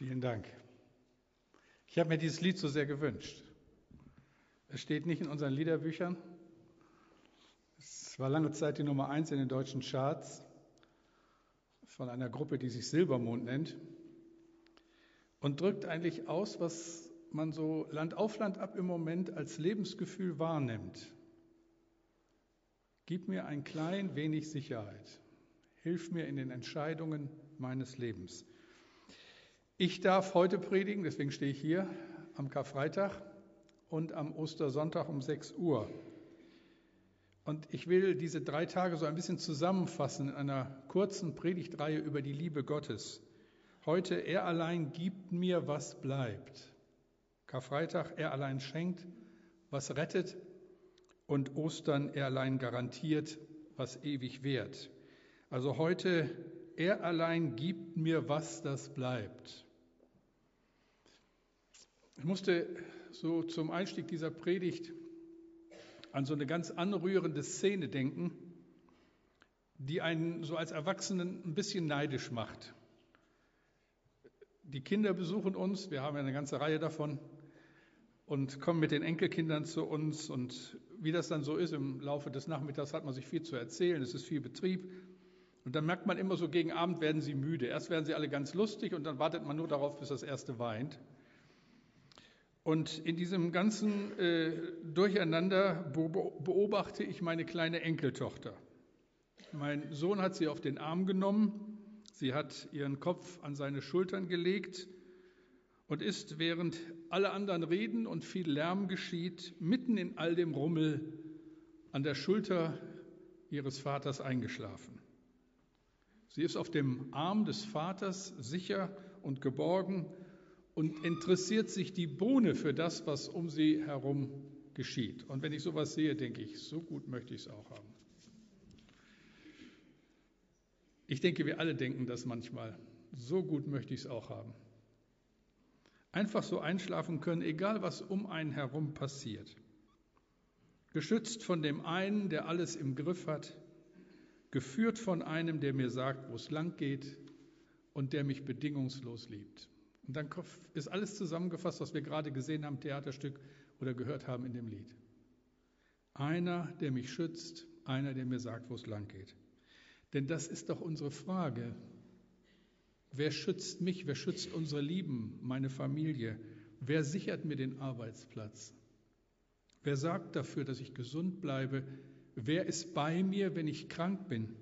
Vielen Dank. Ich habe mir dieses Lied so sehr gewünscht. Es steht nicht in unseren Liederbüchern. Es war lange Zeit die Nummer eins in den deutschen Charts von einer Gruppe, die sich Silbermond nennt und drückt eigentlich aus, was man so Land auf Land ab im Moment als Lebensgefühl wahrnimmt. Gib mir ein klein wenig Sicherheit. Hilf mir in den Entscheidungen meines Lebens. Ich darf heute predigen, deswegen stehe ich hier am Karfreitag und am Ostersonntag um 6 Uhr. Und ich will diese drei Tage so ein bisschen zusammenfassen in einer kurzen Predigtreihe über die Liebe Gottes. Heute, er allein gibt mir, was bleibt. Karfreitag, er allein schenkt, was rettet. Und Ostern, er allein garantiert, was ewig währt. Also heute, er allein gibt mir, was das bleibt. Ich musste so zum Einstieg dieser Predigt an so eine ganz anrührende Szene denken, die einen so als Erwachsenen ein bisschen neidisch macht. Die Kinder besuchen uns, wir haben eine ganze Reihe davon, und kommen mit den Enkelkindern zu uns. Und wie das dann so ist, im Laufe des Nachmittags hat man sich viel zu erzählen, es ist viel Betrieb. Und dann merkt man immer so, gegen Abend werden sie müde. Erst werden sie alle ganz lustig und dann wartet man nur darauf, bis das erste weint. Und in diesem ganzen äh, Durcheinander beobachte ich meine kleine Enkeltochter. Mein Sohn hat sie auf den Arm genommen, sie hat ihren Kopf an seine Schultern gelegt und ist, während alle anderen reden und viel Lärm geschieht, mitten in all dem Rummel an der Schulter ihres Vaters eingeschlafen. Sie ist auf dem Arm des Vaters sicher und geborgen und interessiert sich die Bohne für das, was um sie herum geschieht. Und wenn ich sowas sehe, denke ich, so gut möchte ich es auch haben. Ich denke, wir alle denken das manchmal. So gut möchte ich es auch haben. Einfach so einschlafen können, egal was um einen herum passiert. Geschützt von dem einen, der alles im Griff hat, geführt von einem, der mir sagt, wo es lang geht und der mich bedingungslos liebt. Und dann ist alles zusammengefasst, was wir gerade gesehen haben, Theaterstück oder gehört haben in dem Lied. Einer, der mich schützt, einer, der mir sagt, wo es lang geht. Denn das ist doch unsere Frage. Wer schützt mich? Wer schützt unsere Lieben, meine Familie? Wer sichert mir den Arbeitsplatz? Wer sorgt dafür, dass ich gesund bleibe? Wer ist bei mir, wenn ich krank bin?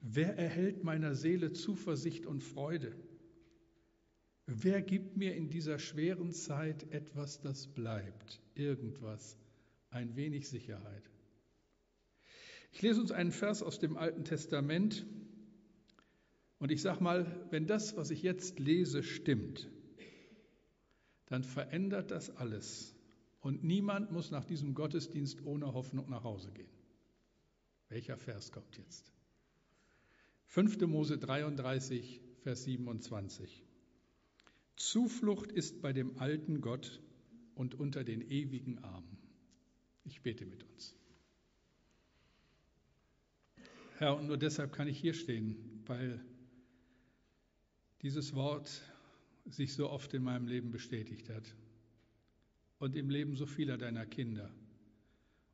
Wer erhält meiner Seele Zuversicht und Freude? Wer gibt mir in dieser schweren Zeit etwas, das bleibt? Irgendwas, ein wenig Sicherheit. Ich lese uns einen Vers aus dem Alten Testament und ich sage mal, wenn das, was ich jetzt lese, stimmt, dann verändert das alles und niemand muss nach diesem Gottesdienst ohne Hoffnung nach Hause gehen. Welcher Vers kommt jetzt? 5. Mose 33, Vers 27. Zuflucht ist bei dem alten Gott und unter den ewigen Armen. Ich bete mit uns. Herr, und nur deshalb kann ich hier stehen, weil dieses Wort sich so oft in meinem Leben bestätigt hat und im Leben so vieler deiner Kinder.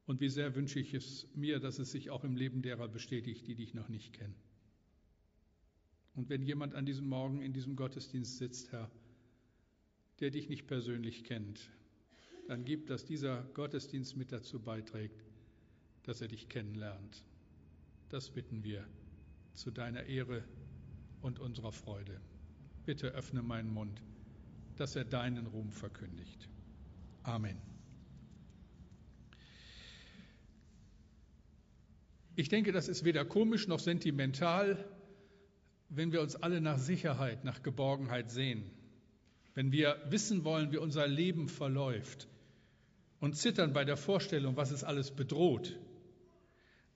Und wie sehr wünsche ich es mir, dass es sich auch im Leben derer bestätigt, die dich noch nicht kennen. Und wenn jemand an diesem Morgen in diesem Gottesdienst sitzt, Herr, der dich nicht persönlich kennt, dann gib, dass dieser Gottesdienst mit dazu beiträgt, dass er dich kennenlernt. Das bitten wir zu deiner Ehre und unserer Freude. Bitte öffne meinen Mund, dass er deinen Ruhm verkündigt. Amen. Ich denke, das ist weder komisch noch sentimental, wenn wir uns alle nach Sicherheit, nach Geborgenheit sehen wenn wir wissen wollen, wie unser Leben verläuft und zittern bei der Vorstellung, was es alles bedroht.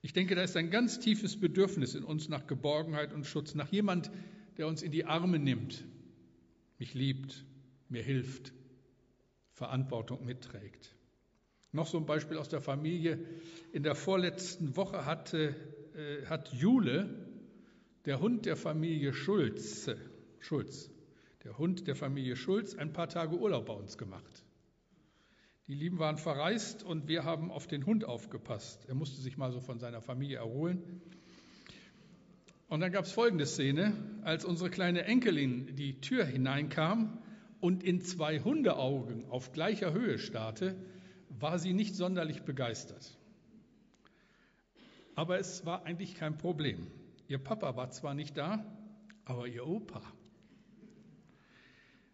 Ich denke, da ist ein ganz tiefes Bedürfnis in uns nach Geborgenheit und Schutz, nach jemand, der uns in die Arme nimmt, mich liebt, mir hilft, Verantwortung mitträgt. Noch so ein Beispiel aus der Familie. In der vorletzten Woche hatte, äh, hat Jule, der Hund der Familie Schulze, Schulz, der Hund der Familie Schulz, ein paar Tage Urlaub bei uns gemacht. Die Lieben waren verreist und wir haben auf den Hund aufgepasst. Er musste sich mal so von seiner Familie erholen. Und dann gab es folgende Szene, als unsere kleine Enkelin die Tür hineinkam und in zwei Hundeaugen auf gleicher Höhe starrte, war sie nicht sonderlich begeistert. Aber es war eigentlich kein Problem. Ihr Papa war zwar nicht da, aber ihr Opa.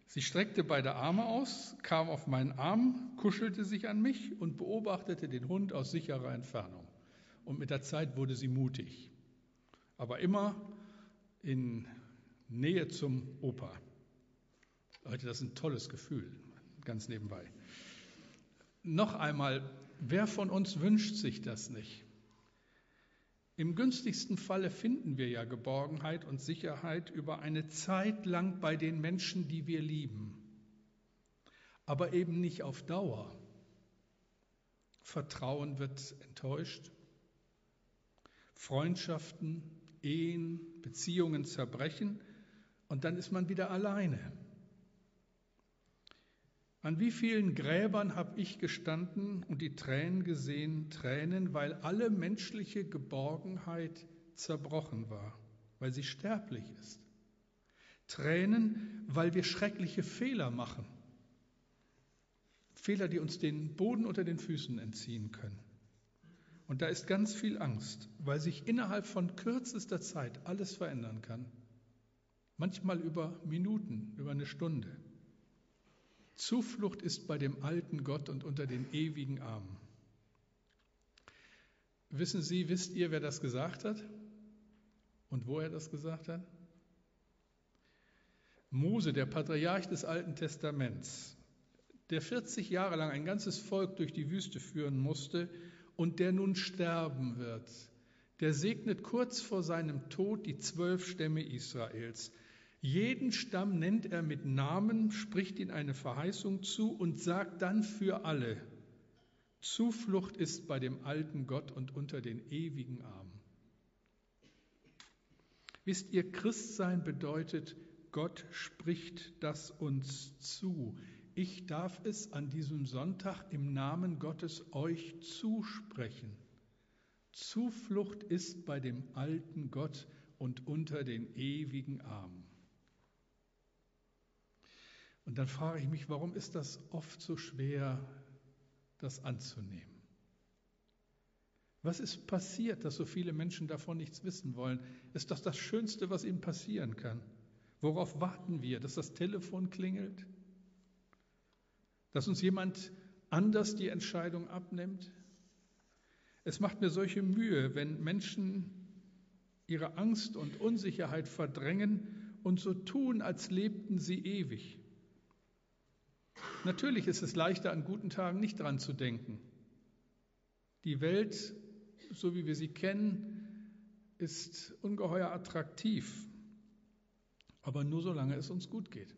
Sie streckte beide Arme aus, kam auf meinen Arm, kuschelte sich an mich und beobachtete den Hund aus sicherer Entfernung. Und mit der Zeit wurde sie mutig, aber immer in Nähe zum Opa. Leute, das ist ein tolles Gefühl, ganz nebenbei. Noch einmal, wer von uns wünscht sich das nicht? Im günstigsten Falle finden wir ja Geborgenheit und Sicherheit über eine Zeit lang bei den Menschen, die wir lieben, aber eben nicht auf Dauer. Vertrauen wird enttäuscht, Freundschaften, Ehen, Beziehungen zerbrechen und dann ist man wieder alleine. An wie vielen Gräbern habe ich gestanden und die Tränen gesehen, Tränen, weil alle menschliche Geborgenheit zerbrochen war, weil sie sterblich ist. Tränen, weil wir schreckliche Fehler machen. Fehler, die uns den Boden unter den Füßen entziehen können. Und da ist ganz viel Angst, weil sich innerhalb von kürzester Zeit alles verändern kann. Manchmal über Minuten, über eine Stunde. Zuflucht ist bei dem alten Gott und unter den ewigen Armen. Wissen Sie, wisst ihr, wer das gesagt hat? Und wo er das gesagt hat? Mose, der Patriarch des Alten Testaments, der 40 Jahre lang ein ganzes Volk durch die Wüste führen musste und der nun sterben wird, der segnet kurz vor seinem Tod die zwölf Stämme Israels. Jeden Stamm nennt er mit Namen, spricht ihnen eine Verheißung zu und sagt dann für alle, Zuflucht ist bei dem alten Gott und unter den ewigen Armen. Wisst ihr, Christsein bedeutet, Gott spricht das uns zu. Ich darf es an diesem Sonntag im Namen Gottes euch zusprechen. Zuflucht ist bei dem alten Gott und unter den ewigen Armen. Und dann frage ich mich, warum ist das oft so schwer, das anzunehmen? Was ist passiert, dass so viele Menschen davon nichts wissen wollen? Ist doch das Schönste, was ihnen passieren kann. Worauf warten wir? Dass das Telefon klingelt? Dass uns jemand anders die Entscheidung abnimmt? Es macht mir solche Mühe, wenn Menschen ihre Angst und Unsicherheit verdrängen und so tun, als lebten sie ewig. Natürlich ist es leichter, an guten Tagen nicht dran zu denken. Die Welt, so wie wir sie kennen, ist ungeheuer attraktiv, aber nur solange es uns gut geht.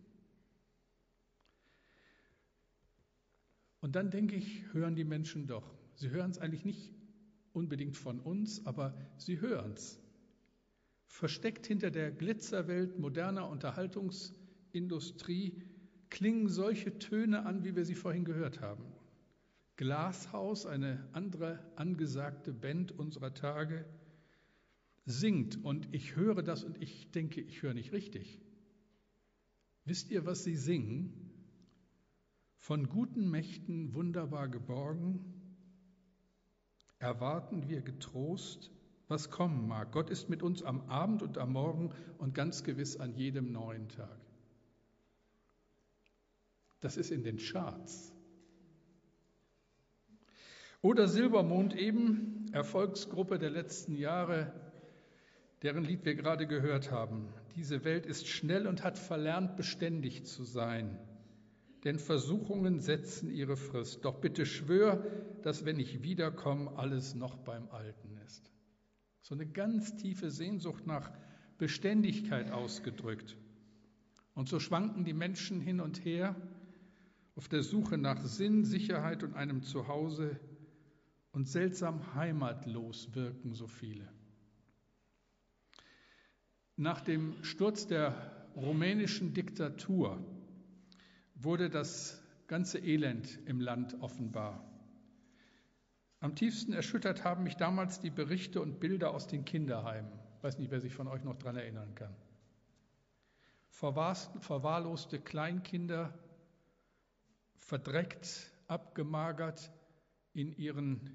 Und dann denke ich, hören die Menschen doch. Sie hören es eigentlich nicht unbedingt von uns, aber sie hören es. Versteckt hinter der Glitzerwelt moderner Unterhaltungsindustrie klingen solche Töne an, wie wir sie vorhin gehört haben. Glashaus, eine andere angesagte Band unserer Tage, singt und ich höre das und ich denke, ich höre nicht richtig. Wisst ihr, was sie singen? Von guten Mächten wunderbar geborgen, erwarten wir getrost, was kommen mag. Gott ist mit uns am Abend und am Morgen und ganz gewiss an jedem neuen Tag. Das ist in den Charts. Oder Silbermond eben, Erfolgsgruppe der letzten Jahre, deren Lied wir gerade gehört haben. Diese Welt ist schnell und hat verlernt, beständig zu sein. Denn Versuchungen setzen ihre Frist. Doch bitte schwör, dass wenn ich wiederkomme, alles noch beim Alten ist. So eine ganz tiefe Sehnsucht nach Beständigkeit ausgedrückt. Und so schwanken die Menschen hin und her auf der Suche nach Sinn, Sicherheit und einem Zuhause und seltsam heimatlos wirken so viele. Nach dem Sturz der rumänischen Diktatur wurde das ganze Elend im Land offenbar. Am tiefsten erschüttert haben mich damals die Berichte und Bilder aus den Kinderheimen. Ich weiß nicht, wer sich von euch noch daran erinnern kann. Verwahrloste Kleinkinder, verdreckt, abgemagert in ihren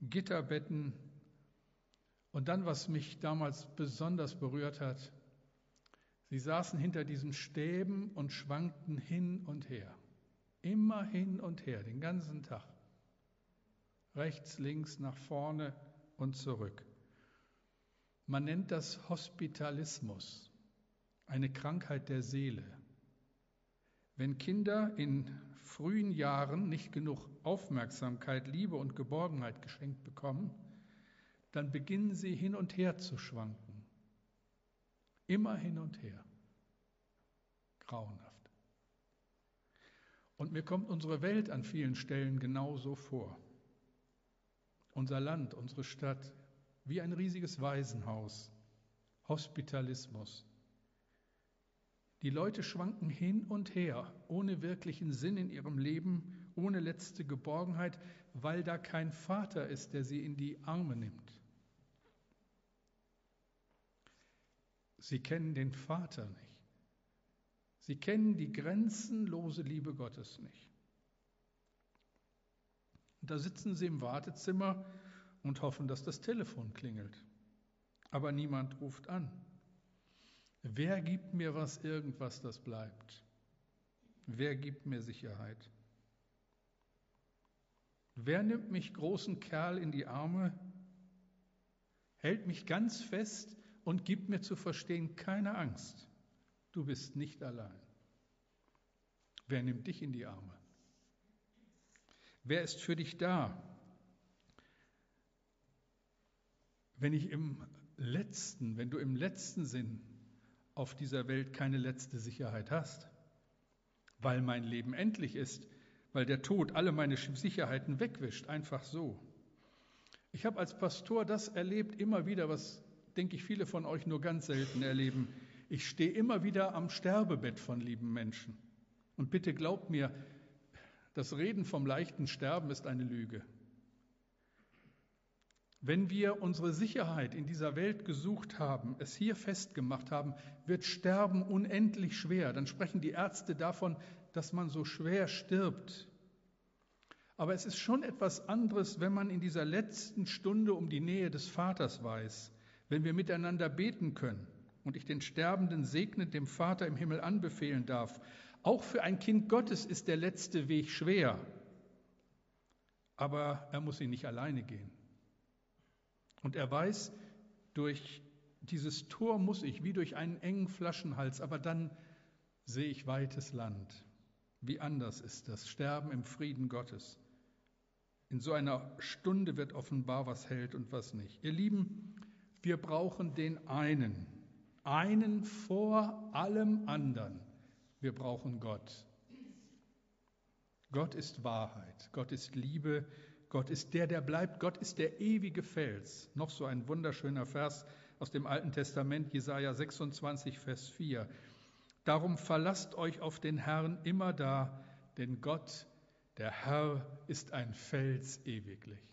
Gitterbetten. Und dann, was mich damals besonders berührt hat, sie saßen hinter diesen Stäben und schwankten hin und her. Immer hin und her, den ganzen Tag. Rechts, links, nach vorne und zurück. Man nennt das Hospitalismus, eine Krankheit der Seele. Wenn Kinder in frühen Jahren nicht genug Aufmerksamkeit, Liebe und Geborgenheit geschenkt bekommen, dann beginnen sie hin und her zu schwanken. Immer hin und her. Grauenhaft. Und mir kommt unsere Welt an vielen Stellen genauso vor. Unser Land, unsere Stadt, wie ein riesiges Waisenhaus. Hospitalismus. Die Leute schwanken hin und her, ohne wirklichen Sinn in ihrem Leben, ohne letzte Geborgenheit, weil da kein Vater ist, der sie in die Arme nimmt. Sie kennen den Vater nicht. Sie kennen die grenzenlose Liebe Gottes nicht. Und da sitzen sie im Wartezimmer und hoffen, dass das Telefon klingelt. Aber niemand ruft an. Wer gibt mir was, irgendwas, das bleibt? Wer gibt mir Sicherheit? Wer nimmt mich großen Kerl in die Arme, hält mich ganz fest und gibt mir zu verstehen, keine Angst, du bist nicht allein. Wer nimmt dich in die Arme? Wer ist für dich da? Wenn ich im letzten, wenn du im letzten Sinn auf dieser Welt keine letzte Sicherheit hast, weil mein Leben endlich ist, weil der Tod alle meine Sicherheiten wegwischt, einfach so. Ich habe als Pastor das erlebt, immer wieder, was, denke ich, viele von euch nur ganz selten erleben. Ich stehe immer wieder am Sterbebett von lieben Menschen. Und bitte glaubt mir, das Reden vom leichten Sterben ist eine Lüge. Wenn wir unsere Sicherheit in dieser Welt gesucht haben, es hier festgemacht haben, wird Sterben unendlich schwer. Dann sprechen die Ärzte davon, dass man so schwer stirbt. Aber es ist schon etwas anderes, wenn man in dieser letzten Stunde um die Nähe des Vaters weiß, wenn wir miteinander beten können und ich den Sterbenden segnend dem Vater im Himmel anbefehlen darf. Auch für ein Kind Gottes ist der letzte Weg schwer, aber er muss ihn nicht alleine gehen. Und er weiß, durch dieses Tor muss ich, wie durch einen engen Flaschenhals, aber dann sehe ich weites Land. Wie anders ist das Sterben im Frieden Gottes. In so einer Stunde wird offenbar, was hält und was nicht. Ihr Lieben, wir brauchen den einen, einen vor allem anderen. Wir brauchen Gott. Gott ist Wahrheit, Gott ist Liebe, Gott ist der, der bleibt. Gott ist der ewige Fels. Noch so ein wunderschöner Vers aus dem Alten Testament, Jesaja 26, Vers 4. Darum verlasst euch auf den Herrn immer da, denn Gott, der Herr, ist ein Fels ewiglich.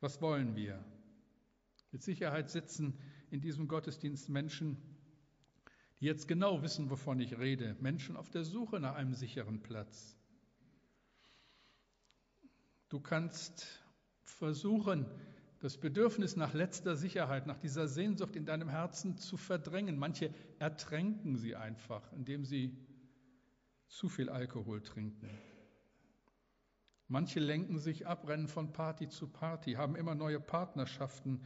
Was wollen wir? Mit Sicherheit sitzen in diesem Gottesdienst Menschen, die jetzt genau wissen, wovon ich rede. Menschen auf der Suche nach einem sicheren Platz. Du kannst versuchen, das Bedürfnis nach letzter Sicherheit, nach dieser Sehnsucht in deinem Herzen zu verdrängen. Manche ertränken sie einfach, indem sie zu viel Alkohol trinken. Manche lenken sich ab, rennen von Party zu Party, haben immer neue Partnerschaften.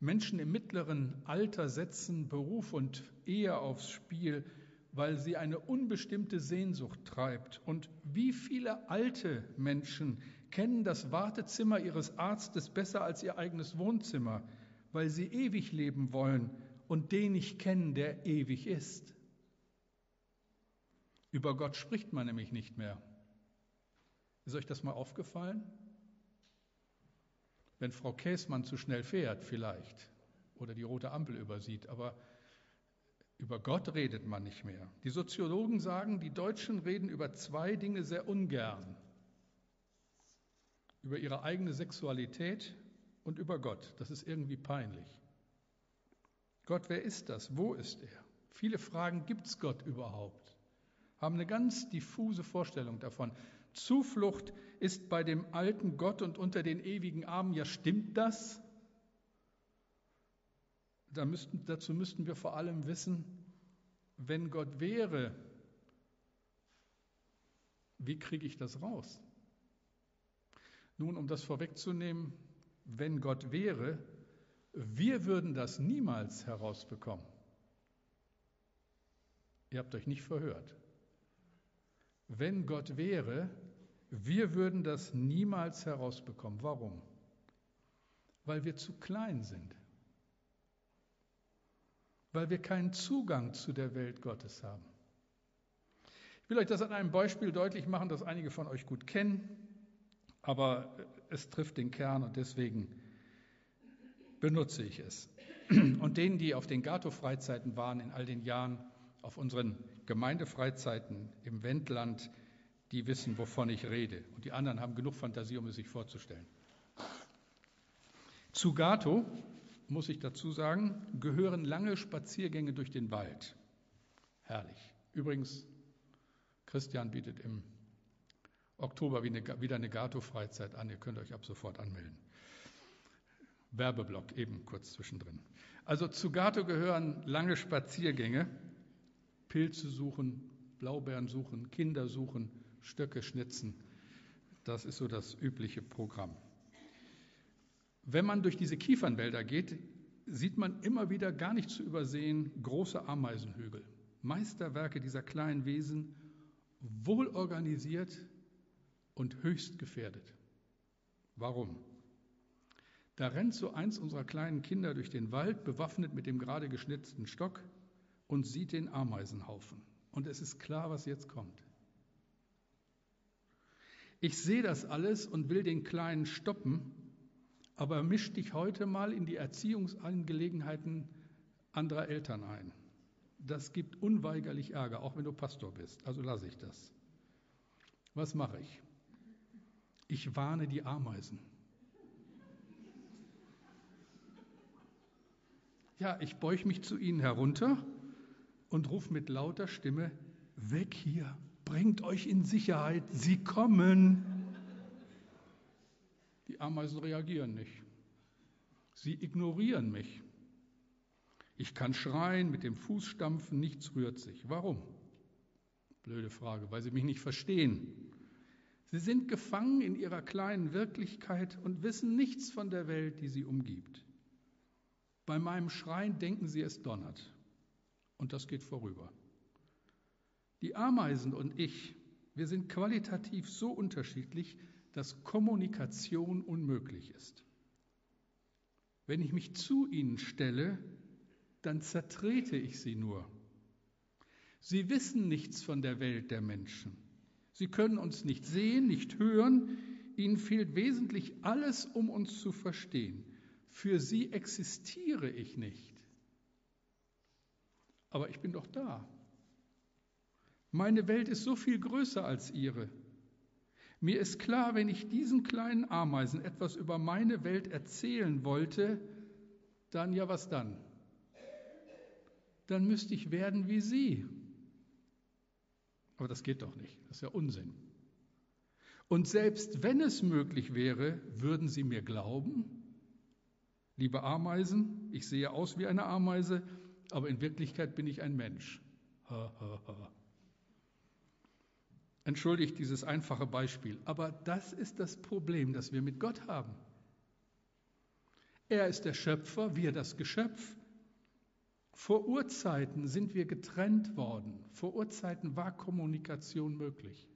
Menschen im mittleren Alter setzen Beruf und Ehe aufs Spiel, weil sie eine unbestimmte Sehnsucht treibt. Und wie viele alte Menschen kennen das Wartezimmer ihres Arztes besser als ihr eigenes Wohnzimmer, weil sie ewig leben wollen und den nicht kennen, der ewig ist. Über Gott spricht man nämlich nicht mehr. Ist euch das mal aufgefallen? Wenn Frau Käßmann zu schnell fährt vielleicht oder die rote Ampel übersieht, aber Über Gott redet man nicht mehr. Die Soziologen sagen, die Deutschen reden über zwei Dinge sehr ungern. Über ihre eigene Sexualität und über Gott. Das ist irgendwie peinlich. Gott, wer ist das? Wo ist er? Viele fragen, gibt es Gott überhaupt? Haben eine ganz diffuse Vorstellung davon. Zuflucht ist bei dem alten Gott und unter den ewigen Armen. Ja, stimmt das? Da müssten, dazu müssten wir vor allem wissen, wenn Gott wäre, wie kriege ich das raus? Nun, um das vorwegzunehmen, wenn Gott wäre, wir würden das niemals herausbekommen. Ihr habt euch nicht verhört. Wenn Gott wäre, wir würden das niemals herausbekommen. Warum? Weil wir zu klein sind. Weil wir keinen Zugang zu der Welt Gottes haben. Ich will euch das an einem Beispiel deutlich machen, das einige von euch gut kennen, aber es trifft den Kern und deswegen benutze ich es. Und denen, die auf den Gato-Freizeiten waren in all den Jahren, auf unseren Gemeindefreizeiten im Wendland, die wissen, wovon ich rede. Und die anderen haben genug Fantasie, um es sich vorzustellen. Zu Gato, muss ich dazu sagen, gehören lange Spaziergänge durch den Wald. Herrlich. Übrigens, Christian bietet im Oktober wieder eine Gato-Freizeit an. Ihr könnt euch ab sofort anmelden. Werbeblock eben kurz zwischendrin. Also zu Gato gehören lange Spaziergänge, Pilze suchen, Blaubeeren suchen, Kinder suchen, Stöcke schnitzen. Das ist so das übliche Programm. Wenn man durch diese Kiefernwälder geht, sieht man immer wieder gar nicht zu übersehen große Ameisenhügel. Meisterwerke dieser kleinen Wesen, wohl organisiert und höchst gefährdet. Warum? Da rennt so eins unserer kleinen Kinder durch den Wald, bewaffnet mit dem gerade geschnitzten Stock und sieht den Ameisenhaufen. Und es ist klar, was jetzt kommt. Ich sehe das alles und will den Kleinen stoppen, aber misch dich heute mal in die Erziehungsangelegenheiten anderer Eltern ein. Das gibt unweigerlich Ärger, auch wenn du Pastor bist. Also lasse ich das. Was mache ich? Ich warne die Ameisen. Ja, ich beuge mich zu ihnen herunter und rufe mit lauter Stimme, weg hier, bringt euch in Sicherheit, sie kommen. Ameisen reagieren nicht. Sie ignorieren mich. Ich kann schreien, mit dem Fuß stampfen, nichts rührt sich. Warum? Blöde Frage, weil sie mich nicht verstehen. Sie sind gefangen in ihrer kleinen Wirklichkeit und wissen nichts von der Welt, die sie umgibt. Bei meinem Schreien denken sie, es donnert. Und das geht vorüber. Die Ameisen und ich, wir sind qualitativ so unterschiedlich, dass Kommunikation unmöglich ist. Wenn ich mich zu ihnen stelle, dann zertrete ich sie nur. Sie wissen nichts von der Welt der Menschen. Sie können uns nicht sehen, nicht hören. Ihnen fehlt wesentlich alles, um uns zu verstehen. Für sie existiere ich nicht. Aber ich bin doch da. Meine Welt ist so viel größer als ihre. Mir ist klar, wenn ich diesen kleinen Ameisen etwas über meine Welt erzählen wollte, dann ja was dann? Dann müsste ich werden wie sie. Aber das geht doch nicht, das ist ja Unsinn. Und selbst wenn es möglich wäre, würden sie mir glauben? Liebe Ameisen, ich sehe aus wie eine Ameise, aber in Wirklichkeit bin ich ein Mensch. Ha, ha, ha. Entschuldigt dieses einfache Beispiel, aber das ist das Problem, das wir mit Gott haben. Er ist der Schöpfer, wir das Geschöpf. Vor Urzeiten sind wir getrennt worden. Vor Urzeiten war Kommunikation möglich.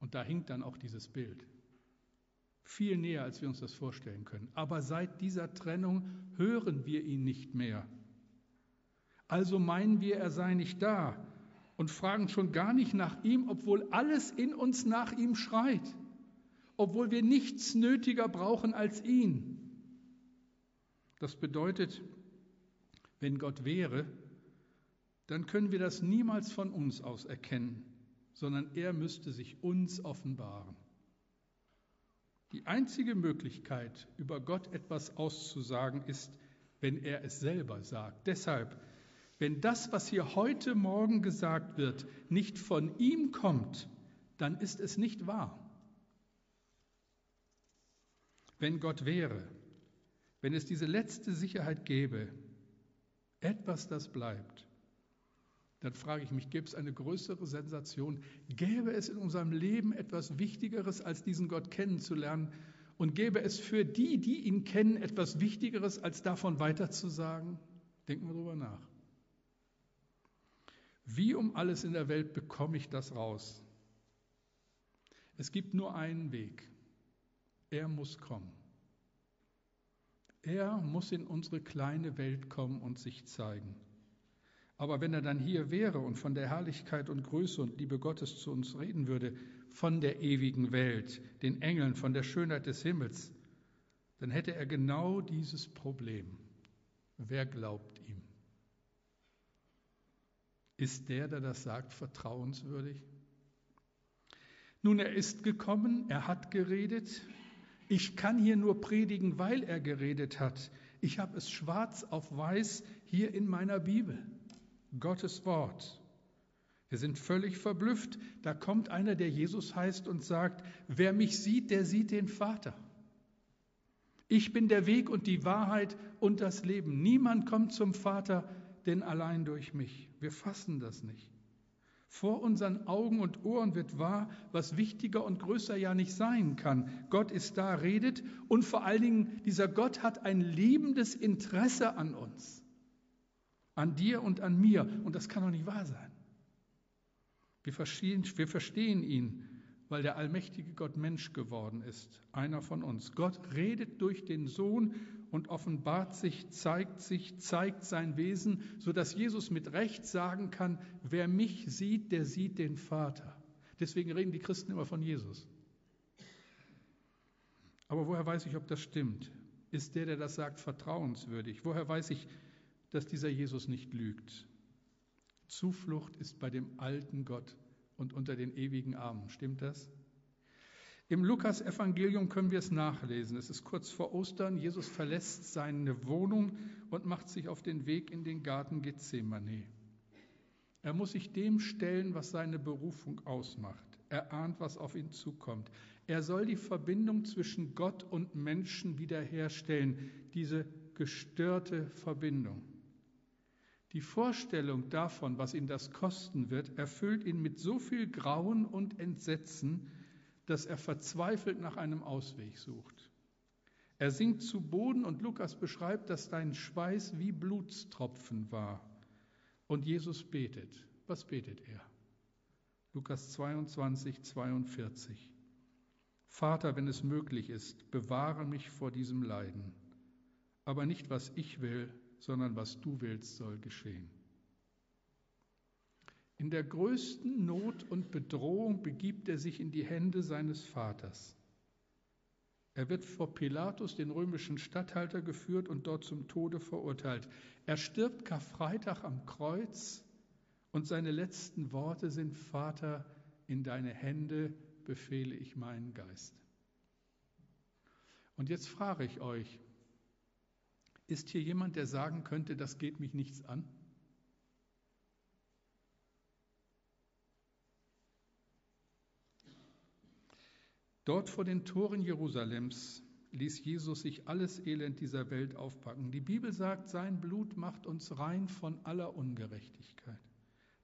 Und da hinkt dann auch dieses Bild viel näher, als wir uns das vorstellen können. Aber seit dieser Trennung hören wir ihn nicht mehr. Also meinen wir, er sei nicht da und fragen schon gar nicht nach ihm, obwohl alles in uns nach ihm schreit, obwohl wir nichts nötiger brauchen als ihn. Das bedeutet, wenn Gott wäre, dann können wir das niemals von uns aus erkennen, sondern er müsste sich uns offenbaren. Die einzige Möglichkeit, über Gott etwas auszusagen, ist, wenn er es selber sagt. Deshalb, wenn das, was hier heute Morgen gesagt wird, nicht von ihm kommt, dann ist es nicht wahr. Wenn Gott wäre, wenn es diese letzte Sicherheit gäbe, etwas, das bleibt, dann frage ich mich, gäbe es eine größere Sensation? Gäbe es in unserem Leben etwas Wichtigeres, als diesen Gott kennenzulernen? Und gäbe es für die, die ihn kennen, etwas Wichtigeres, als davon weiterzusagen? Denken wir darüber nach. Wie um alles in der Welt bekomme ich das raus? Es gibt nur einen Weg. Er muss kommen. Er muss in unsere kleine Welt kommen und sich zeigen. Aber wenn er dann hier wäre und von der Herrlichkeit und Größe und Liebe Gottes zu uns reden würde, von der ewigen Welt, den Engeln, von der Schönheit des Himmels, dann hätte er genau dieses Problem. Wer glaubt? Ist der, der das sagt, vertrauenswürdig? Nun, er ist gekommen, er hat geredet. Ich kann hier nur predigen, weil er geredet hat. Ich habe es schwarz auf weiß hier in meiner Bibel. Gottes Wort. Wir sind völlig verblüfft. Da kommt einer, der Jesus heißt und sagt, wer mich sieht, der sieht den Vater. Ich bin der Weg und die Wahrheit und das Leben. Niemand kommt zum Vater, denn allein durch mich. Wir fassen das nicht. Vor unseren Augen und Ohren wird wahr, was wichtiger und größer ja nicht sein kann. Gott ist da, redet und vor allen Dingen, dieser Gott hat ein liebendes Interesse an uns an dir und an mir. Und das kann doch nicht wahr sein. Wir verstehen, wir verstehen ihn, weil der allmächtige Gott Mensch geworden ist, einer von uns. Gott redet durch den Sohn und offenbart sich, zeigt sich, zeigt sein Wesen, sodass Jesus mit Recht sagen kann, wer mich sieht, der sieht den Vater. Deswegen reden die Christen immer von Jesus. Aber woher weiß ich, ob das stimmt? Ist der, der das sagt, vertrauenswürdig? Woher weiß ich, dass dieser Jesus nicht lügt. Zuflucht ist bei dem alten Gott und unter den ewigen Armen. Stimmt das? Im Lukas-Evangelium können wir es nachlesen. Es ist kurz vor Ostern. Jesus verlässt seine Wohnung und macht sich auf den Weg in den Garten Gethsemane. Er muss sich dem stellen, was seine Berufung ausmacht. Er ahnt, was auf ihn zukommt. Er soll die Verbindung zwischen Gott und Menschen wiederherstellen, diese gestörte Verbindung. Die Vorstellung davon, was ihn das kosten wird, erfüllt ihn mit so viel Grauen und Entsetzen, dass er verzweifelt nach einem Ausweg sucht. Er sinkt zu Boden und Lukas beschreibt, dass sein Schweiß wie Blutstropfen war. Und Jesus betet. Was betet er? Lukas 22, 42. Vater, wenn es möglich ist, bewahre mich vor diesem Leiden. Aber nicht was ich will, sondern was du willst, soll geschehen. In der größten Not und Bedrohung begibt er sich in die Hände seines Vaters. Er wird vor Pilatus, den römischen Statthalter, geführt und dort zum Tode verurteilt. Er stirbt Karfreitag am Kreuz und seine letzten Worte sind, Vater, in deine Hände befehle ich meinen Geist. Und jetzt frage ich euch, ist hier jemand, der sagen könnte, das geht mich nichts an? Dort vor den Toren Jerusalems ließ Jesus sich alles Elend dieser Welt aufpacken. Die Bibel sagt, sein Blut macht uns rein von aller Ungerechtigkeit.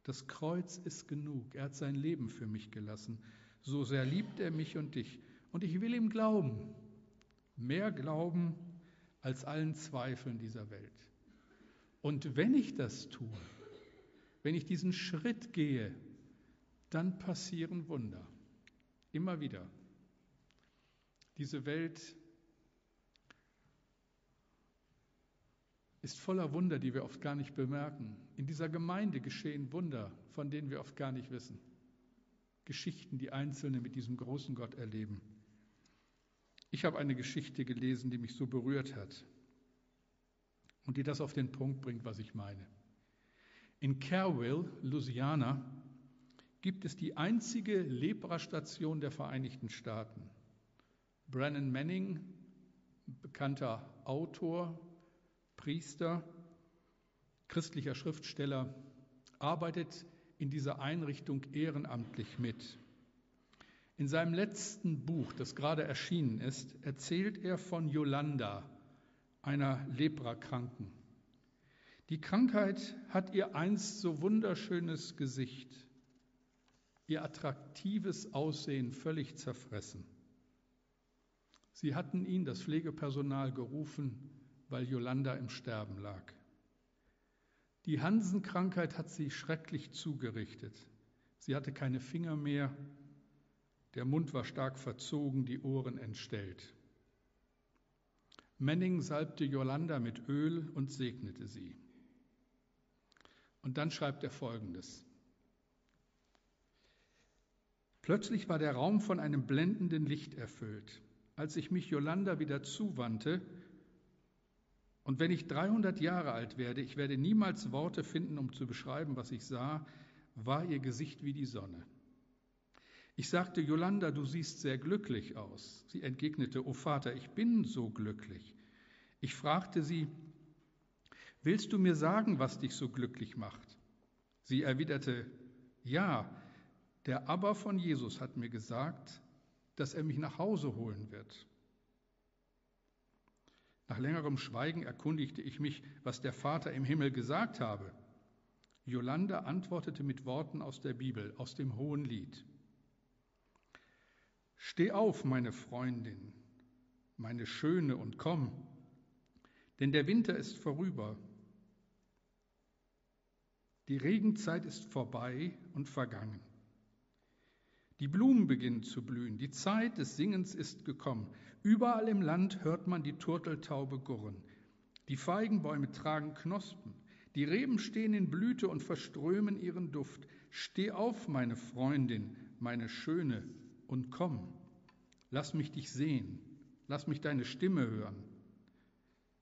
Das Kreuz ist genug. Er hat sein Leben für mich gelassen. So sehr liebt er mich und dich. Und ich will ihm glauben. Mehr glauben als allen Zweifeln dieser Welt. Und wenn ich das tue, wenn ich diesen Schritt gehe, dann passieren Wunder. Immer wieder. Diese Welt ist voller Wunder, die wir oft gar nicht bemerken. In dieser Gemeinde geschehen Wunder, von denen wir oft gar nicht wissen. Geschichten, die Einzelne mit diesem großen Gott erleben. Ich habe eine Geschichte gelesen, die mich so berührt hat und die das auf den Punkt bringt, was ich meine. In Careville, Louisiana, gibt es die einzige Leprastation der Vereinigten Staaten. Brennan Manning, bekannter Autor, Priester, christlicher Schriftsteller, arbeitet in dieser Einrichtung ehrenamtlich mit. In seinem letzten Buch, das gerade erschienen ist, erzählt er von Yolanda, einer Leprakranken. Die Krankheit hat ihr einst so wunderschönes Gesicht, ihr attraktives Aussehen völlig zerfressen. Sie hatten ihn, das Pflegepersonal, gerufen, weil Yolanda im Sterben lag. Die Hansenkrankheit hat sie schrecklich zugerichtet. Sie hatte keine Finger mehr, der Mund war stark verzogen, die Ohren entstellt. Manning salbte Yolanda mit Öl und segnete sie. Und dann schreibt er folgendes. Plötzlich war der Raum von einem blendenden Licht erfüllt. Als ich mich Yolanda wieder zuwandte, und wenn ich 300 Jahre alt werde, ich werde niemals Worte finden, um zu beschreiben, was ich sah, war ihr Gesicht wie die Sonne. Ich sagte, Yolanda, du siehst sehr glücklich aus. Sie entgegnete, O Vater, ich bin so glücklich. Ich fragte sie, willst du mir sagen, was dich so glücklich macht? Sie erwiderte, ja, der Abba von Jesus hat mir gesagt, dass er mich nach Hause holen wird. Nach längerem Schweigen erkundigte ich mich, was der Vater im Himmel gesagt habe. Yolanda antwortete mit Worten aus der Bibel, aus dem Hohen Lied. Steh auf, meine Freundin, meine Schöne, und komm, denn der Winter ist vorüber. Die Regenzeit ist vorbei und vergangen. Die Blumen beginnen zu blühen, die Zeit des Singens ist gekommen. Überall im Land hört man die Turteltaube gurren. Die Feigenbäume tragen Knospen, die Reben stehen in Blüte und verströmen ihren Duft. Steh auf, meine Freundin, meine Schöne, und komm, lass mich dich sehen, lass mich deine Stimme hören,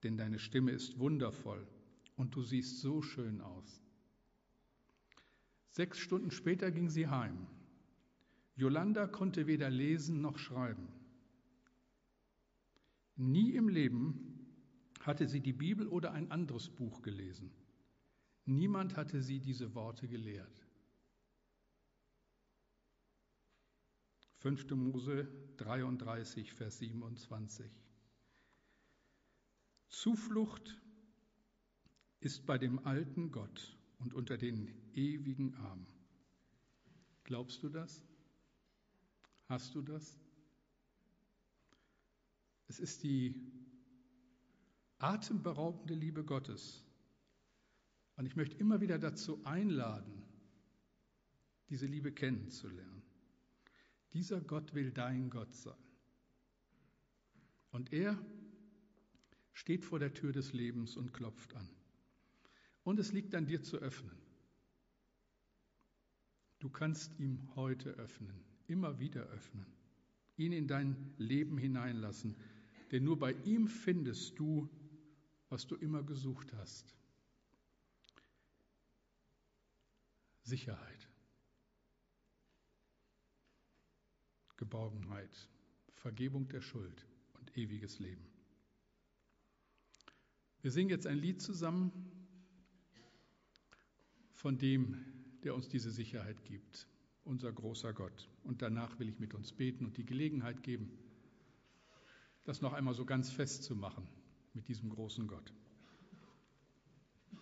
denn deine Stimme ist wundervoll und du siehst so schön aus. Sechs Stunden später ging sie heim. Yolanda konnte weder lesen noch schreiben. Nie im Leben hatte sie die Bibel oder ein anderes Buch gelesen. Niemand hatte sie diese Worte gelehrt. 5. Mose 33, Vers 27. Zuflucht ist bei dem alten Gott und unter den ewigen Armen. Glaubst du das? Hast du das? Es ist die atemberaubende Liebe Gottes. Und ich möchte immer wieder dazu einladen, diese Liebe kennenzulernen. Dieser Gott will dein Gott sein. Und er steht vor der Tür des Lebens und klopft an. Und es liegt an dir zu öffnen. Du kannst ihm heute öffnen, immer wieder öffnen, ihn in dein Leben hineinlassen, denn nur bei ihm findest du, was du immer gesucht hast. Sicherheit. Geborgenheit, Vergebung der Schuld und ewiges Leben. Wir singen jetzt ein Lied zusammen von dem, der uns diese Sicherheit gibt, unser großer Gott. Und danach will ich mit uns beten und die Gelegenheit geben, das noch einmal so ganz festzumachen mit diesem großen Gott.